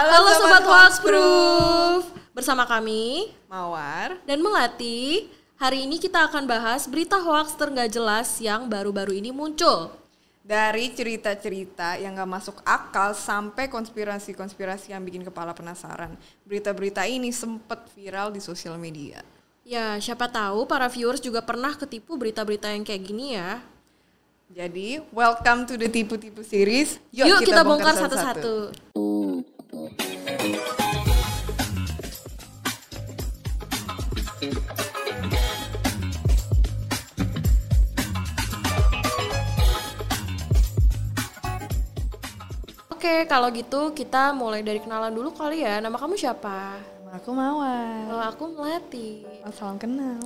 Halo, Sobat Hoaxproof Bersama kami Mawar. dan Melati. Hari ini kita akan bahas berita hoax nggak jelas yang baru-baru ini muncul. Dari cerita-cerita yang gak masuk akal sampai konspirasi-konspirasi yang bikin kepala penasaran. Berita-berita ini sempat viral di sosial media. Ya, siapa tahu para viewers juga pernah ketipu berita-berita yang kayak gini ya. Jadi, welcome to the Tipu-Tipu series. Yuk, kita, bongkar satu-satu Oke, kalau gitu kita mulai dari kenalan dulu kali ya. Nama kamu siapa? Nama aku Mawar. Kalau aku Melati. Oh, salam kenal.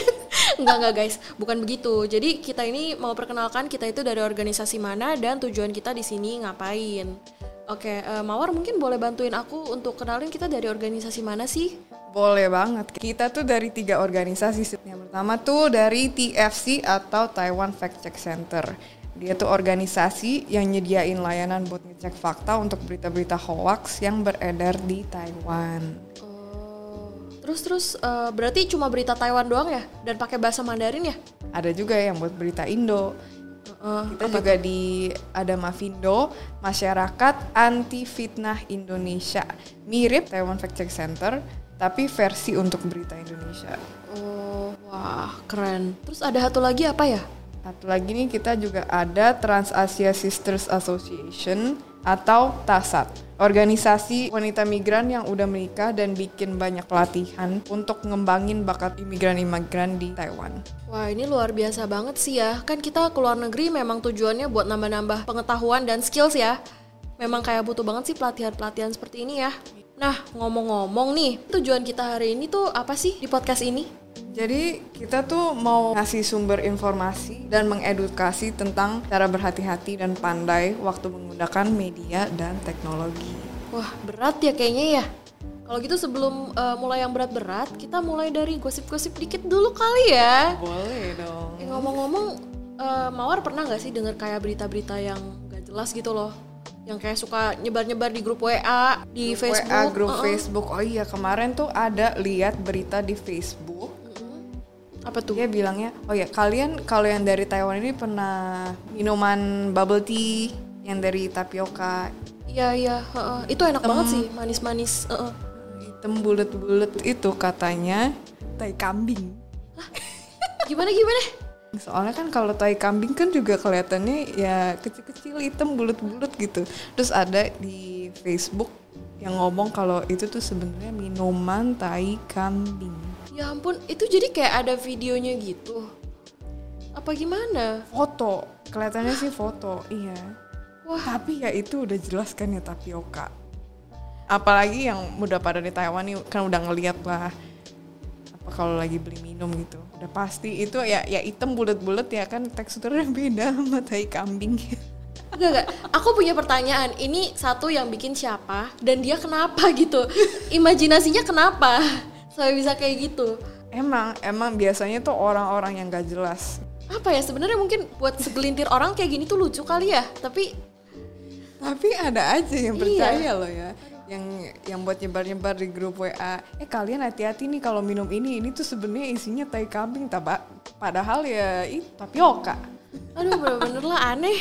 enggak enggak guys, bukan begitu. Jadi kita ini mau perkenalkan kita itu dari organisasi mana dan tujuan kita di sini ngapain. Oke, eh, Mawar mungkin boleh bantuin aku untuk kenalin kita dari organisasi mana sih? Boleh banget. Kita tuh dari tiga organisasi. Yang pertama tuh dari TFC atau Taiwan Fact Check Center. Dia tuh organisasi yang nyediain layanan buat ngecek fakta untuk berita-berita hoax yang beredar di Taiwan. Oh, terus terus eh, berarti cuma berita Taiwan doang ya dan pakai bahasa Mandarin ya? Ada juga yang buat berita Indo. Kita juga di ada Mavindo, Masyarakat Anti Fitnah Indonesia. Mirip Taiwan Fact Check Center, tapi versi untuk berita Indonesia. Oh, wah, keren. Terus ada satu lagi apa ya? Satu lagi nih kita juga ada Trans Asia Sisters Association atau TASAT. Organisasi wanita migran yang udah menikah dan bikin banyak pelatihan untuk ngembangin bakat imigran-imigran di Taiwan. Wah, ini luar biasa banget sih ya. Kan kita ke luar negeri memang tujuannya buat nambah-nambah pengetahuan dan skills ya. Memang kayak butuh banget sih pelatihan-pelatihan seperti ini ya. Nah, ngomong-ngomong nih, tujuan kita hari ini tuh apa sih di podcast ini? Jadi kita tuh mau ngasih sumber informasi dan mengedukasi tentang cara berhati-hati dan pandai waktu menggunakan media dan teknologi. Wah, berat ya kayaknya ya. Kalau gitu sebelum uh, mulai yang berat-berat, kita mulai dari gosip-gosip dikit dulu kali ya. Boleh dong. Eh, ngomong-ngomong, uh, Mawar pernah nggak sih dengar kayak berita-berita yang gak jelas gitu loh? Yang kayak suka nyebar-nyebar di grup WA, di Grup Facebook. WA, grup Uh-uh. Facebook. Oh iya, kemarin tuh ada lihat berita di Facebook. Apa tuh? Dia bilangnya, oh ya kalian kalau yang dari Taiwan ini pernah minuman bubble tea yang dari tapioka Iya iya, heeh. itu enak banget sih, manis-manis. heeh. hitam bulat-bulat itu katanya tai kambing. Gimana gimana? Soalnya kan kalau tai kambing kan juga kelihatannya ya kecil-kecil hitam bulat-bulat gitu. Terus ada di Facebook yang ngomong kalau itu tuh sebenarnya minuman tai kambing. Ya ampun, itu jadi kayak ada videonya gitu. Apa gimana? Foto, kelihatannya sih foto, iya. Wah. Tapi ya itu udah jelas kan ya tapioka. Apalagi yang udah pada di Taiwan nih kan udah ngeliat lah apa kalau lagi beli minum gitu. Udah pasti itu ya ya hitam bulat-bulat ya kan teksturnya beda sama tai kambing. Enggak enggak, aku punya pertanyaan. Ini satu yang bikin siapa dan dia kenapa gitu? Imajinasinya kenapa? Sampai bisa kayak gitu. Emang emang biasanya tuh orang-orang yang gak jelas. Apa ya sebenarnya mungkin buat segelintir orang kayak gini tuh lucu kali ya. Tapi Tapi ada aja yang Iya. percaya loh ya. Yang yang buat nyebar-nyebar di grup WA. Eh kalian hati-hati nih kalau minum ini. Ini tuh sebenarnya isinya tai kambing taba. Padahal ya itu tapioka. aduh bener-bener lah aneh.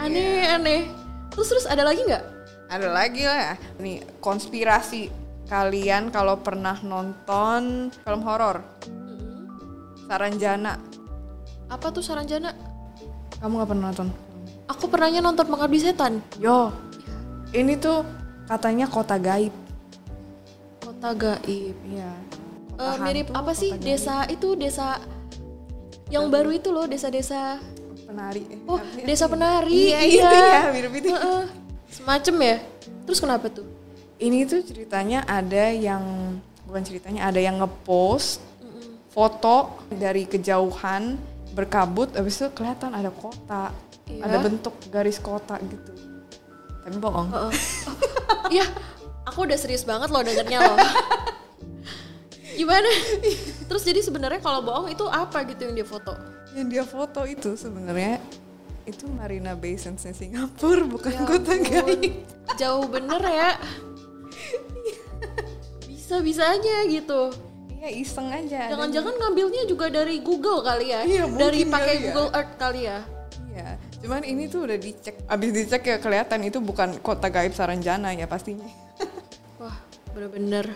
Aneh aneh. Terus terus ada lagi nggak? Ada lagi lah. Nih konspirasi kalian kalau pernah nonton film horor. Saranjana. Apa tuh Saranjana? Kamu gak pernah nonton? Aku pernahnya nonton Pengabdi Setan. Yo. Ini tuh katanya kota gaib. Kota Gaib. Iya. Eh, Kota mirip hantu, apa sih gaib. desa itu desa yang baru itu loh desa-desa penari. oh desa penari Iya, itu ya, mirip itu. Heeh. semacam ya terus kenapa tuh Ini tuh ceritanya ada yang bukan ceritanya ada yang ngepost foto dari kejauhan berkabut habis itu kelihatan ada kota, Iya. ada bentuk garis kota gitu. Tapi bohong. Heeh. Oh, Iya, aku udah serius banget loh dengernya loh. Gimana? Terus jadi sebenarnya kalau bohong itu apa gitu yang dia foto? Yang dia foto itu sebenarnya itu Marina Bay Sands Singapura bukan Ya kota gaib. Jauh bener ya. Bisa-bisanya gitu. Iya iseng aja. Jangan-jangan ngambilnya juga dari Google kali ya? Iya, dari pakai ya. Google Earth kali ya? Iya. Cuman ini tuh udah dicek. Abis dicek ya kelihatan itu bukan kota gaib Saranjana ya pastinya. Wah, bener-bener.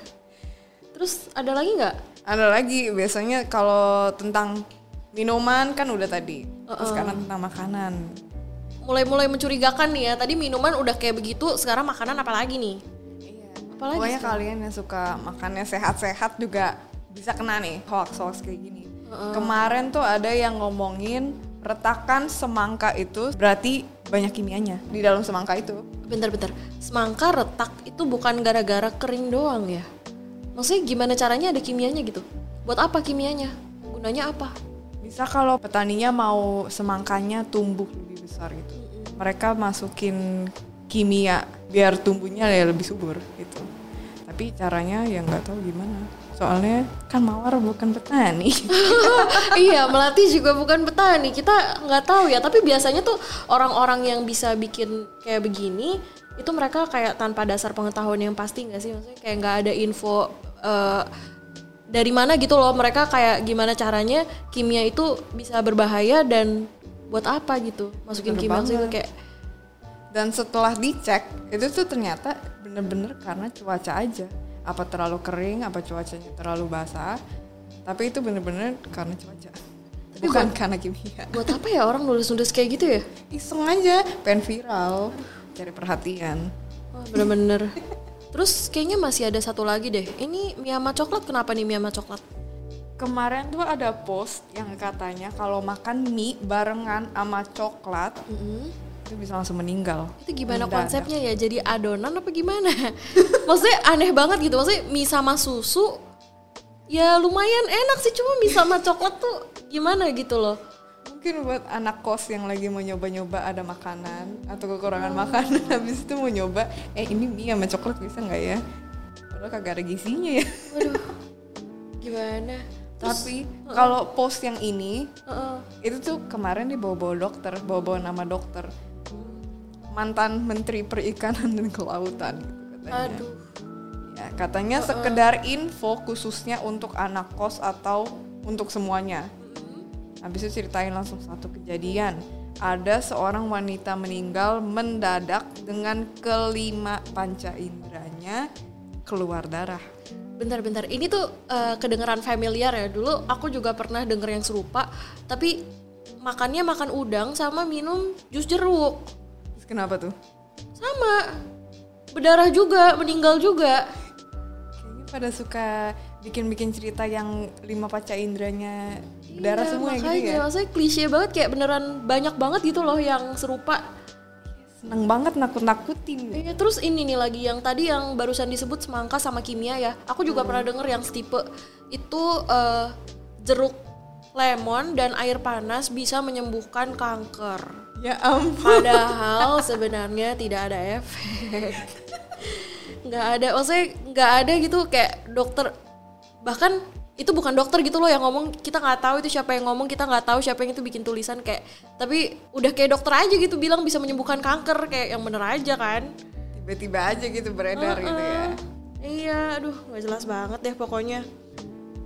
Terus ada lagi nggak? Ada lagi biasanya kalau tentang minuman kan udah tadi. Terus sekarang tentang makanan. Mulai-mulai mencurigakan nih ya. Tadi minuman udah kayak begitu, sekarang makanan apa lagi nih? Apalagi Pokoknya kalian yang suka makannya sehat-sehat juga bisa kena nih hoax-hoax kayak gini. Kemarin tuh ada yang ngomongin retakan semangka itu berarti banyak kimianya di dalam semangka itu. Bentar-bentar, semangka retak itu bukan gara-gara kering doang ya? Maksudnya gimana caranya ada kimianya gitu? Buat apa kimianya? Gunanya apa? Bisa kalau petaninya mau semangkanya tumbuh lebih besar gitu. Mereka masukin kimia biar tumbuhnya ya lebih subur gitu. Tapi caranya ya nggak tahu gimana. Soalnya kan mawar bukan petani. iya, melati juga bukan petani. Kita nggak tahu ya. Tapi biasanya tuh orang-orang yang bisa bikin kayak begini itu mereka kayak tanpa dasar pengetahuan yang pasti nggak sih? Maksudnya kayak nggak ada info eh, dari mana gitu loh. Mereka kayak gimana caranya kimia itu bisa berbahaya dan buat apa gitu? Masukin Bener kimia itu kayak Dan setelah dicek itu tuh ternyata bener-bener karena cuaca aja. Apa terlalu kering, apa cuacanya terlalu basah. Tapi itu bener-bener karena cuaca. Bukan karena kimia. buat apa ya orang nulis-nulis kayak gitu ya? Iseng aja, pengen viral, cari perhatian. Wah, bener-bener. Terus kayaknya masih ada satu lagi deh. Ini mie sama coklat kenapa nih mie sama coklat? Kemarin tuh ada post yang katanya kalau makan mie barengan sama coklat itu bisa langsung meninggal. Itu gimana Mendadak. konsepnya ya? Jadi adonan apa gimana? Maksudnya aneh banget gitu. Maksudnya mie sama susu ya lumayan enak sih cuma mie sama coklat tuh gimana gitu loh. Mungkin buat anak kos yang lagi mau nyoba-nyoba ada makanan atau kekurangan makanan habis itu mau nyoba, eh ini mie sama coklat bisa nggak ya? Padahal kagak ada gizinya ya. Waduh. Gimana? Tapi kalau post yang ini Heeh. itu tuh kemarin dibawa-bawa dokter, bawa-bawa nama dokter. Mantan Menteri Perikanan dan Kelautan gitu katanya. Aduh. Ya, katanya sekedar info khususnya untuk anak kos atau untuk semuanya. Habis itu ceritain langsung satu kejadian. Ada seorang wanita meninggal mendadak dengan kelima panca inderanya keluar darah. Bentar-bentar, ini tuh eh, kedengeran familiar ya. Dulu aku juga pernah denger yang serupa, tapi makannya makan udang sama minum jus jeruk. Kenapa tuh? Sama. Berdarah juga, meninggal juga. Kayaknya pada suka bikin-bikin cerita yang lima panca inderanya berdarah Iya, semua ya makanya, gitu ya. Maksudnya klise banget kayak beneran banyak banget gitu loh yang serupa. Seneng banget nakut-nakutin. Iya, terus ini nih lagi yang tadi yang barusan disebut semangka sama kimia ya. Aku juga pernah denger yang setipe itu eh, jeruk lemon dan air panas bisa menyembuhkan kanker. Ya ampun. Padahal sebenarnya tidak ada efek. Nggak ada, maksudnya nggak ada gitu kayak dokter bahkan itu bukan dokter gitu loh yang ngomong kita nggak tahu itu siapa yang ngomong kita nggak tahu siapa yang itu bikin tulisan kayak tapi udah kayak dokter aja gitu bilang bisa menyembuhkan kanker kayak yang bener aja kan Tiba-tiba aja gitu beredar gitu ya. iya aduh nggak jelas banget deh pokoknya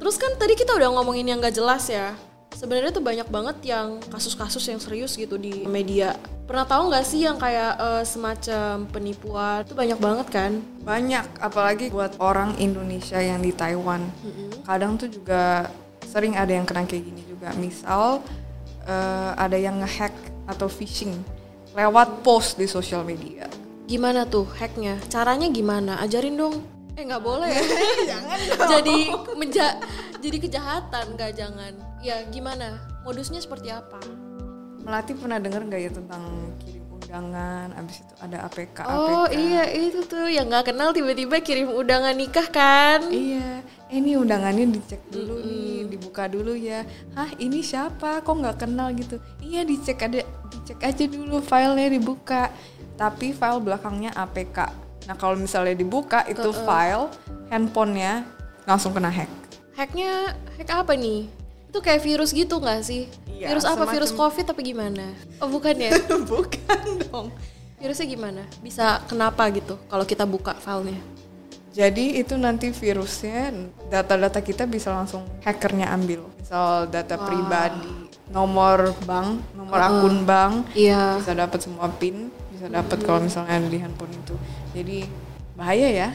terus kan tadi kita udah ngomongin yang nggak jelas ya sebenarnya tuh banyak banget yang kasus-kasus yang serius gitu di media. Pernah tahu nggak sih yang kayak eh, semacam penipuan? Itu banyak banget kan? Banyak, apalagi buat orang Indonesia yang di Taiwan. Kadang tuh juga sering ada yang kena kayak gini juga. Misal eh, ada yang ngehack atau phishing lewat post di sosial media. gimana tuh hacknya? Caranya gimana? Ajarin dong eh nggak boleh jangan jadi menja jadi kejahatan nggak jangan ya gimana modusnya seperti apa Melati pernah denger nggak ya tentang kirim undangan, abis itu ada APK, oh APK. iya itu tuh yang nggak kenal tiba-tiba kirim undangan nikah kan Iya, eh, ini undangannya dicek dulu nih, dibuka dulu ya. Hah, ini siapa? Kok nggak kenal gitu? Iya, dicek ada, dicek aja dulu filenya dibuka. Tapi file belakangnya APK. Nah, kalau misalnya dibuka itu file handphonenya langsung kena hack. hacknya hack apa nih itu kayak virus gitu nggak sih Iya, virus apa semacam- virus covid apa gimana oh bukan ya Bukan dong. Virusnya gimana? Bisa kenapa gitu kalau kita buka filenya? Jadi itu nanti virusnya data-data kita bisa langsung hackernya ambil. Misal data pribadi, nomor bank, nomor akun bank, Iya. bisa dapat semua PIN, bisa dapat kalau misalnya ada di handphone itu. Jadi bahaya ya.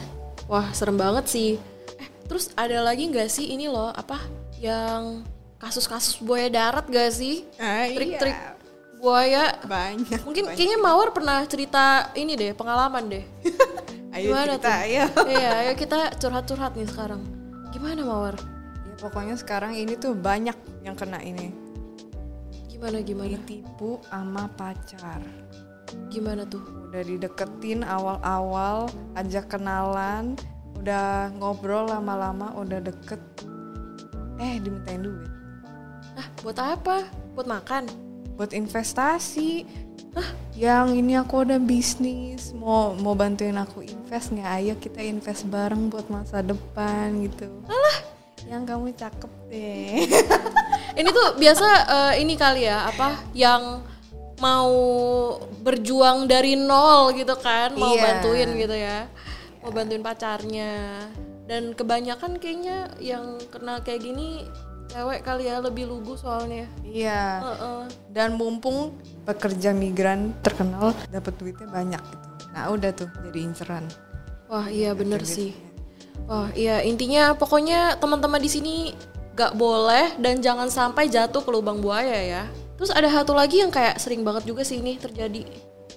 Wah serem banget sih. Eh terus ada lagi nggak sih ini loh apa yang kasus-kasus buaya darat gak sih? Ah, Trik-trik iya. buaya. Banyak. Mungkin kayaknya Mawar pernah cerita ini deh pengalaman deh. Ayo Gimana cerita, tuh? ayo. iya, ayo kita curhat-curhat nih sekarang. Gimana Mawar? Ya pokoknya sekarang ini tuh banyak yang kena ini. Gimana gimana? Ditipu sama pacar. Gimana tuh? Udah dideketin awal-awal, ajak kenalan, udah ngobrol lama-lama, udah deket. Eh dimintain duit. Ah, buat apa? Buat makan? Buat investasi. Hah? Yang ini aku ada bisnis, mau mau bantuin aku invest nggak? Ayo kita invest bareng buat masa depan gitu. Alah, yang kamu cakep deh. Ini tuh biasa eh, ini kali ya, apa yang mau berjuang dari nol gitu kan, mau Iya. bantuin gitu ya. Mau bantuin pacarnya. Dan kebanyakan kayaknya yang kena kayak gini cewek kali ya lebih lugu soalnya. Iya. Heeh. Dan mumpung pekerja migran terkenal dapat duitnya banyak gitu. Nah udah tuh jadi inceran. Wah, iya bener sih. Wah, iya intinya pokoknya teman-teman di sini gak boleh dan jangan sampai jatuh ke lubang buaya ya. Terus ada satu lagi yang kayak sering banget juga sih ini terjadi.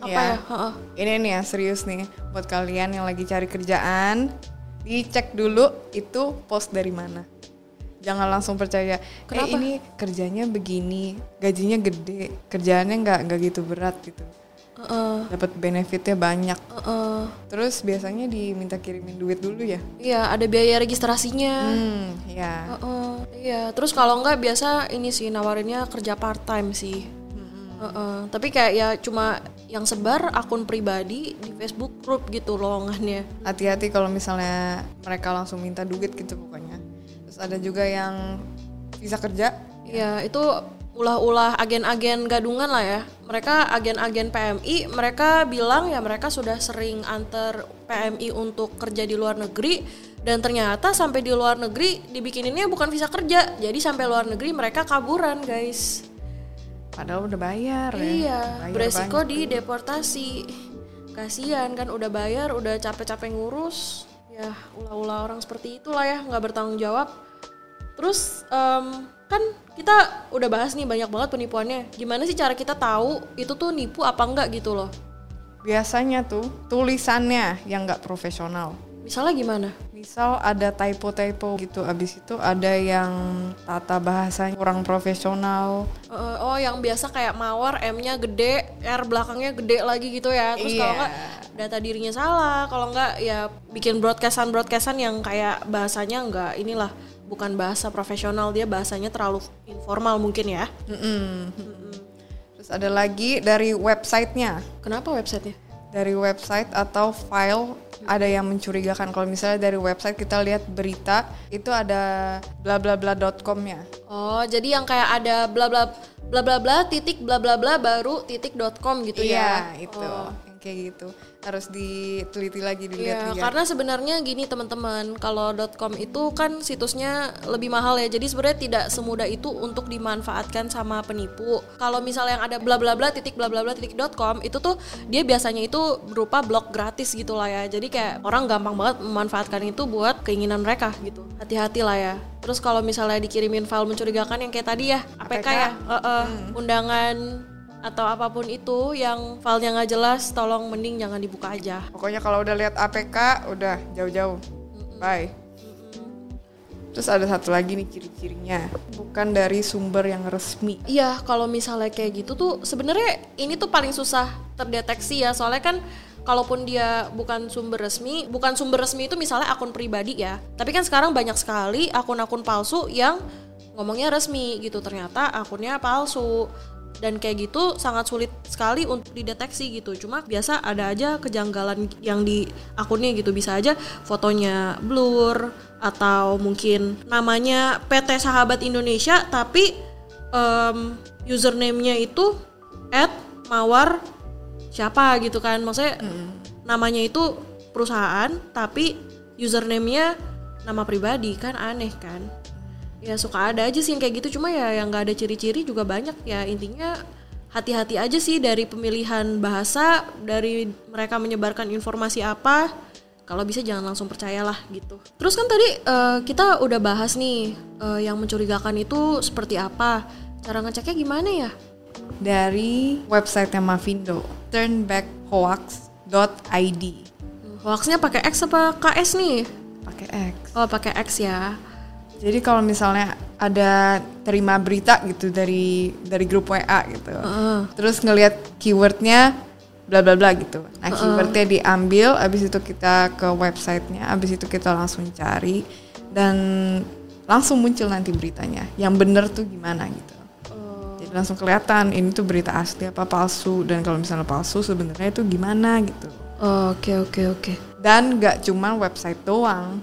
Apa Iya. ya? Heeh. Ini nih ya serius nih buat kalian yang lagi cari kerjaan, dicek dulu itu post dari mana. Jangan langsung percaya. Kenapa? Eh ini kerjanya begini, gajinya gede, kerjaannya nggak nggak gitu berat gitu. Heeh. Dapat benefitnya banyak. Heeh. Terus biasanya diminta kirimin duit dulu ya. Iya, ada biaya registrasinya. Hmm, ya. Heeh. Iya, terus kalau enggak biasa ini sih nawarinnya kerja part time sih. Heeh. Tapi kayak ya cuma yang sebar akun pribadi di Facebook group gitu lowongannya. Hati-hati kalau misalnya mereka langsung minta duit gitu pokoknya. Terus ada juga yang visa kerja. Iya, itu ulah-ulah agen-agen gadungan lah ya. Mereka agen-agen PMI, mereka bilang ya mereka sudah sering antar PMI untuk kerja di luar negeri dan ternyata sampai di luar negeri dibikininnya bukan visa kerja. Jadi sampai luar negeri mereka kaburan, guys. Padahal udah bayar ya. Iya, Bayar beresiko banyak. di deportasi. Kasihan kan udah bayar, udah capek-capek ngurus. Ya, ulah-ulah orang seperti itulah ya, nggak bertanggung jawab. Terus em, kan kita udah bahas nih banyak banget penipuannya. Gimana sih cara kita tahu itu tuh nipu apa enggak gitu loh? Biasanya tuh tulisannya yang nggak profesional. Misalnya gimana? Misal ada typo-typo gitu, abis itu ada yang tata bahasanya kurang profesional. Eh, oh, yang biasa kayak mawar M-nya gede, R belakangnya gede lagi gitu ya. Terus kalau Iya. enggak data dirinya salah, kalau enggak ya bikin broadcastan-broadcastan yang kayak bahasanya enggak inilah bukan bahasa profesional, dia bahasanya terlalu informal mungkin ya. Mm-mm. Terus ada lagi dari websitenya, Kenapa websitenya? dari website atau file ada yang mencurigakan. Kalau misalnya dari website kita lihat berita itu ada bla bla bla.com ya. Oh, jadi yang kayak ada bla bla bla bla bla titik bla bla bla baru titik dot com gitu ya. Iya, itu Oh. Kayak gitu. Harus diteliti lagi Iya, dilihat-lihat. karena sebenarnya gini teman-teman, kalau .com itu kan situsnya lebih mahal ya. Jadi sebenarnya tidak semudah itu untuk dimanfaatkan sama penipu. Kalau misalnya yang ada bla bla bla titik bla bla bla titik .com itu tuh dia biasanya itu berupa blog gratis gitu lah ya. Jadi kayak orang gampang banget memanfaatkan itu buat keinginan mereka gitu. Hati-hati lah ya. Terus kalau misalnya dikirimin file mencurigakan yang kayak tadi ya, APK, APK. ya, eh, eh, undangan atau apa pun itu yang filenya nggak jelas, tolong mending jangan dibuka aja. Pokoknya kalau udah lihat APK udah jauh-jauh. Bye. Terus ada satu lagi nih ciri-cirinya, bukan dari sumber yang resmi. Iya, kalau misalnya kayak gitu tuh sebenarnya ini tuh paling susah terdeteksi ya. Soalnya kan kalaupun dia bukan sumber resmi, bukan sumber resmi itu misalnya akun pribadi ya. Tapi kan sekarang banyak sekali akun-akun palsu yang ngomongnya resmi gitu. Ternyata akunnya palsu. Dan kayak gitu sangat sulit sekali untuk dideteksi gitu. Cuma biasa ada aja kejanggalan yang di akunnya gitu. Bisa aja fotonya blur atau mungkin namanya PT Sahabat Indonesia tapi em, username-nya itu at mawar siapa gitu kan maksudnya namanya itu perusahaan tapi username-nya nama pribadi kan aneh kan ya suka ada aja sih yang kayak gitu. Cuma ya yang nggak ada ciri-ciri juga banyak. Ya intinya hati-hati aja sih dari pemilihan bahasa dari mereka menyebarkan informasi apa. Kalau bisa jangan langsung percayalah gitu. Terus kan tadi eh, kita udah bahas nih eh, yang mencurigakan itu seperti apa. Cara ngeceknya gimana ya? Dari website Mavindo, turnbackhoax.id. hoaxnya pakai X apa KS nih? Pakai X. oh pakai X ya Jadi kalau misalnya ada terima berita gitu dari dari grup WA gitu, terus ngelihat keywordnya bla bla bla gitu. Nah keywordnya diambil, abis itu kita ke websitenya, abis itu kita langsung cari dan langsung muncul nanti beritanya. Yang bener tuh gimana gitu. Jadi langsung kelihatan ini tuh berita asli apa palsu dan kalau misalnya palsu sebenarnya itu gimana gitu. oke oke oke Dan nggak cuma website doang,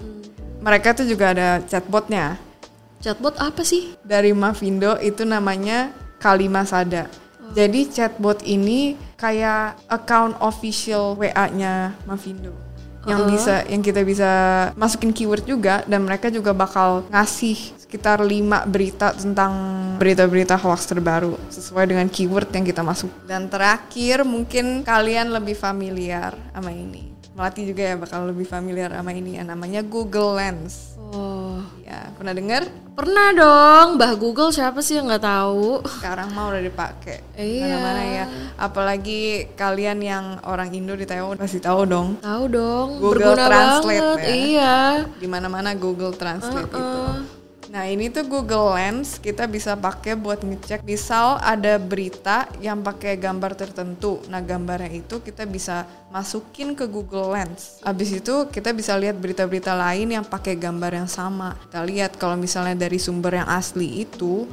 mereka tuh juga ada chatbotnya. chatbot apa sih dari Mavindo itu namanya Kalimasada. Jadi chatbot ini kayak account official WA-nya Mavindo. Yang bisa yang kita bisa masukin keyword juga dan mereka juga bakal ngasih sekitar 5 berita tentang berita-berita hoax terbaru sesuai dengan keyword yang kita masuk. Dan terakhir mungkin kalian lebih familiar sama ini. Melati juga ya bakal lebih familiar sama ini yang namanya Google Lens. oh Ya, pernah dengar? Pernah dong, Mbah Google siapa sih yang nggak tahu? sekarang mah udah dipakai Iya. mana ya apalagi kalian yang orang Indo di Taiwan pasti tahu dong Tahu dong, Google berguna Translate banget. ya. Iya. di mana mana Google Translate itu Uh-uh. Nah ini tuh Google Lens kita bisa pakai buat ngecek misal ada berita yang pakai gambar tertentu nah gambarnya itu kita bisa masukin ke Google Lens abis itu kita bisa lihat berita-berita lain yang pakai gambar yang sama kita lihat kalau misalnya dari sumber yang asli itu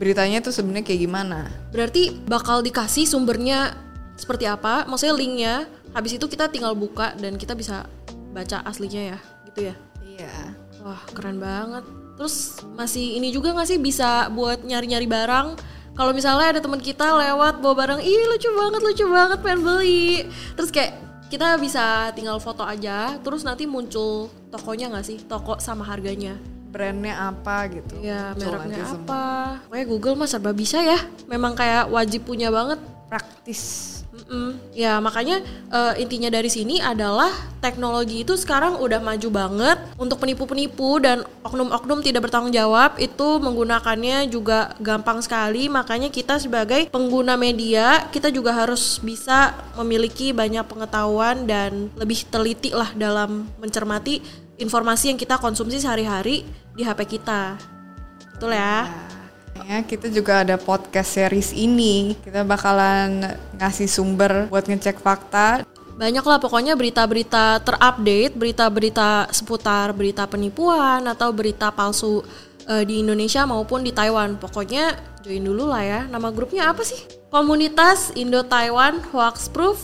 beritanya tuh sebenarnya kayak gimana Berarti bakal dikasih sumbernya seperti apa? Maksudnya linknya. Habis itu kita tinggal buka dan kita bisa baca aslinya ya, gitu ya. iya Wah, keren banget. Terus masih ini juga nggak sih bisa buat nyari-nyari barang? Kalau misalnya ada teman kita lewat bawa barang, ih lucu banget, lucu banget, pengen beli. Terus kayak kita bisa tinggal foto aja, terus nanti muncul tokonya nggak sih, toko sama harganya. brandnya apa gitu Ya mereknya apa? Pokoknya Google mah serba bisa ya. Memang kayak wajib punya banget. praktis Mm-mm. Ya makanya eh, intinya dari sini adalah teknologi itu sekarang udah maju banget untuk penipu-penipu dan oknum-oknum tidak bertanggung jawab itu menggunakannya juga gampang sekali makanya kita sebagai pengguna media kita juga harus bisa memiliki banyak pengetahuan dan lebih teliti lah dalam mencermati informasi yang kita konsumsi sehari-hari di HP kita betul ya? Ya, kita juga ada podcast series ini. Kita bakalan ngasih sumber buat ngecek fakta. Banyak lah pokoknya berita-berita terupdate, berita-berita seputar berita penipuan atau berita palsu eh, di Indonesia maupun di Taiwan. Pokoknya join dulu lah ya. Nama grupnya apa sih? Komunitas Indo Taiwan Hoax Proof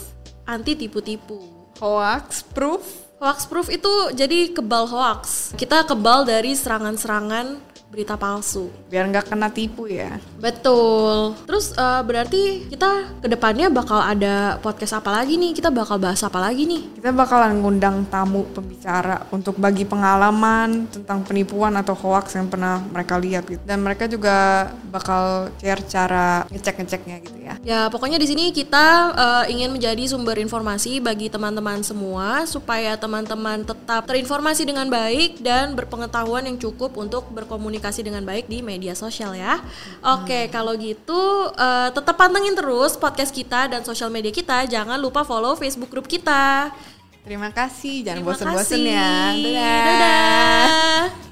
Anti Tipu-tipu. Hoax proof. Hoax Proof itu jadi kebal hoax. Kita kebal dari serangan-serangan berita palsu. Biar nggak kena tipu ya. Betul. Terus eh, berarti kita ke depannya bakal ada podcast apa lagi nih? Kita bakal bahas apa lagi nih? Kita bakalan ngundang tamu pembicara untuk bagi pengalaman tentang penipuan atau hoax yang pernah mereka lihat gitu. Dan mereka juga bakal share cara ngecek-ngeceknya gitu ya. Ya pokoknya di sini kita eh, ingin menjadi sumber informasi bagi teman-teman semua supaya teman-teman tetap terinformasi dengan baik dan berpengetahuan yang cukup untuk berkomunikasi dengan baik di media sosial ya. Oke kalau gitu eh, tetap pantengin terus podcast kita dan sosial media kita. Jangan lupa follow Facebook grup kita. Terima kasih, jangan kasih. ya. Dadah. Dadah.